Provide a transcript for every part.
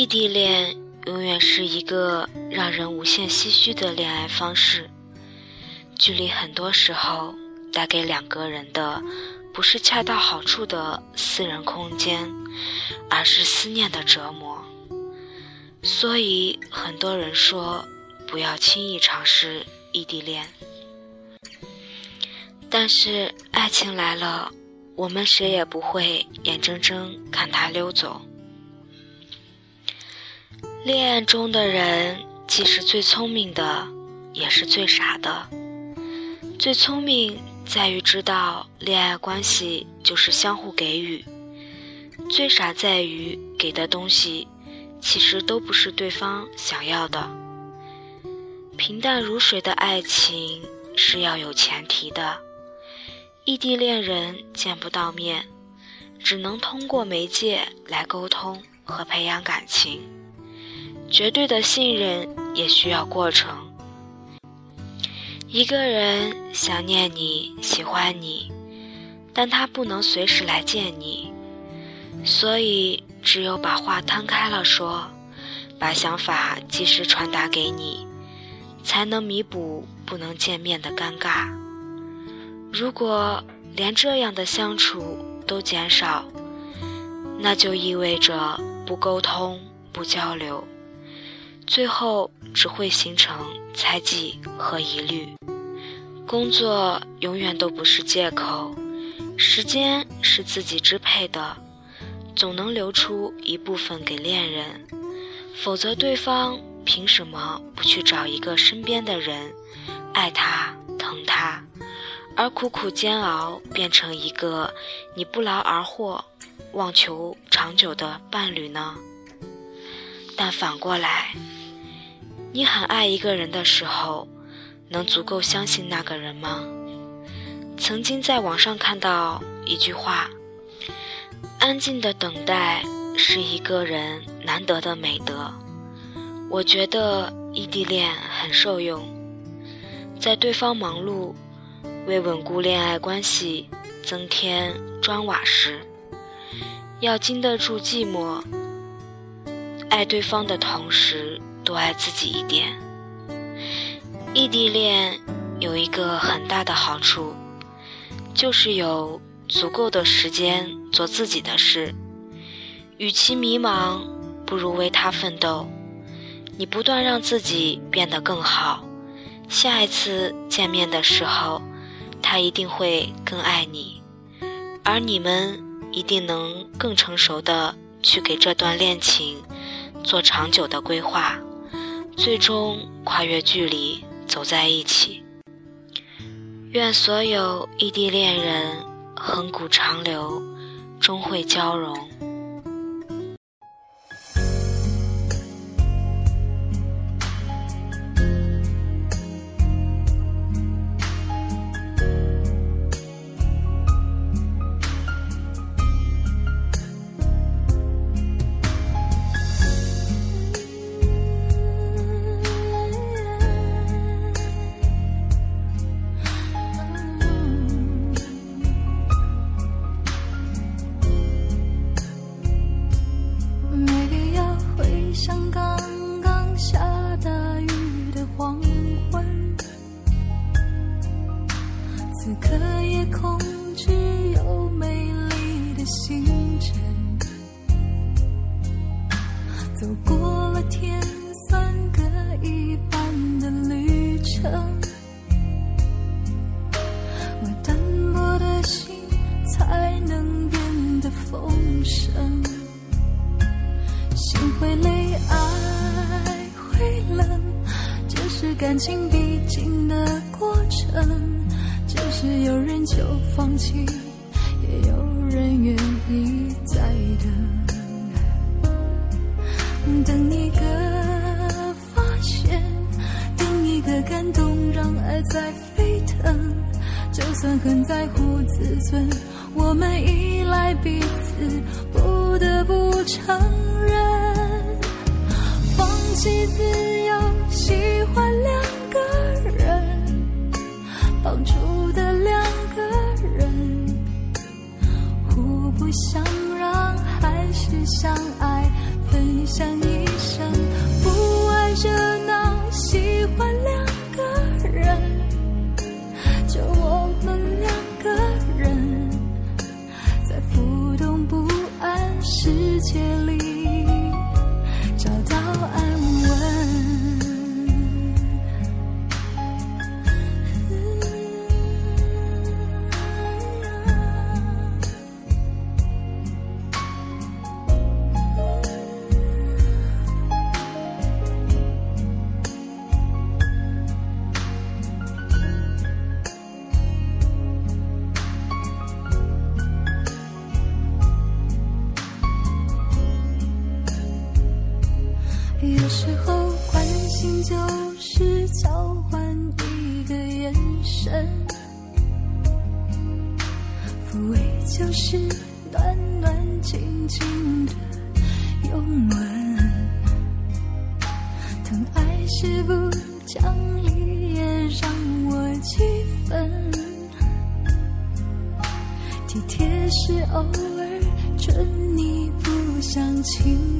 异地恋永远是一个让人无限唏嘘的恋爱方式。距离很多时候带给两个人的，不是恰到好处的私人空间，而是思念的折磨。所以很多人说，不要轻易尝试异地恋。但是爱情来了，我们谁也不会眼睁睁看它溜走。恋爱中的人，既是最聪明的，也是最傻的。最聪明在于知道恋爱关系就是相互给予；最傻在于给的东西其实都不是对方想要的。平淡如水的爱情是要有前提的。异地恋人见不到面，只能通过媒介来沟通和培养感情。绝对的信任也需要过程。一个人想念你、喜欢你，但他不能随时来见你，所以只有把话摊开了说，把想法及时传达给你，才能弥补不能见面的尴尬。如果连这样的相处都减少，那就意味着不沟通、不交流。最后只会形成猜忌和疑虑。工作永远都不是借口，时间是自己支配的，总能留出一部分给恋人，否则对方凭什么不去找一个身边的人，爱他、疼他，而苦苦煎熬变成一个你不劳而获、妄求长久的伴侣呢？但反过来。你很爱一个人的时候，能足够相信那个人吗？曾经在网上看到一句话：“安静的等待是一个人难得的美德。”我觉得异地恋很受用，在对方忙碌、为稳固恋爱关系增添砖瓦时，要经得住寂寞，爱对方的同时。多爱自己一点。异地恋有一个很大的好处，就是有足够的时间做自己的事。与其迷茫，不如为他奋斗。你不断让自己变得更好，下一次见面的时候，他一定会更爱你，而你们一定能更成熟的去给这段恋情做长久的规划。最终跨越距离走在一起。愿所有异地恋人恒古长流，终会交融。成，我单薄的心才能变得丰盛。心会累，爱会冷，这是感情必经的过程。只是有人就放弃，也有人愿意再等，等你。感动，让爱在沸腾。就算很在乎自尊，我们依赖彼此，不得不承认，放弃自由，喜欢。两个人，帮助世界里有时候关心就是交换一个眼神，抚慰就是暖暖静静的拥吻，疼爱是不讲理也让我几分，体贴是偶尔准你不像情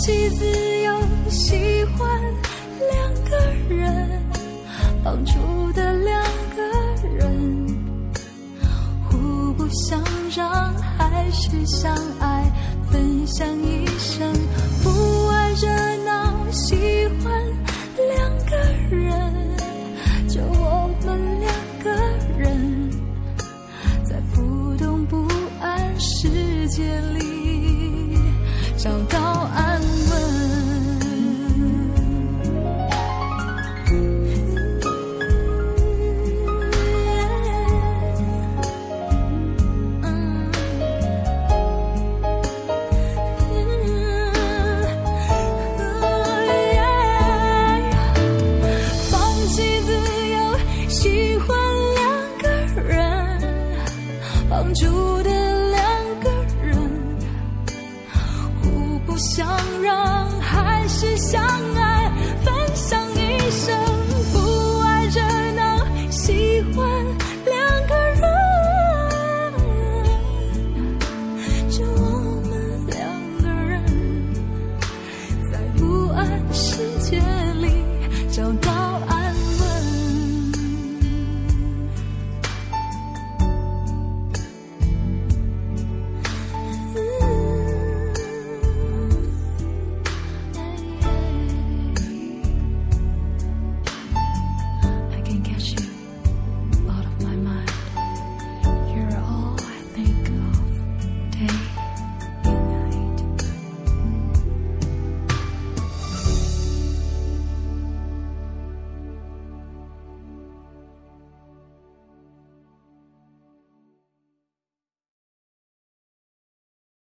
起自由，喜欢两个人，帮助的两个人，互不相让，还是相爱，住的两个人，互不相让，还是相爱？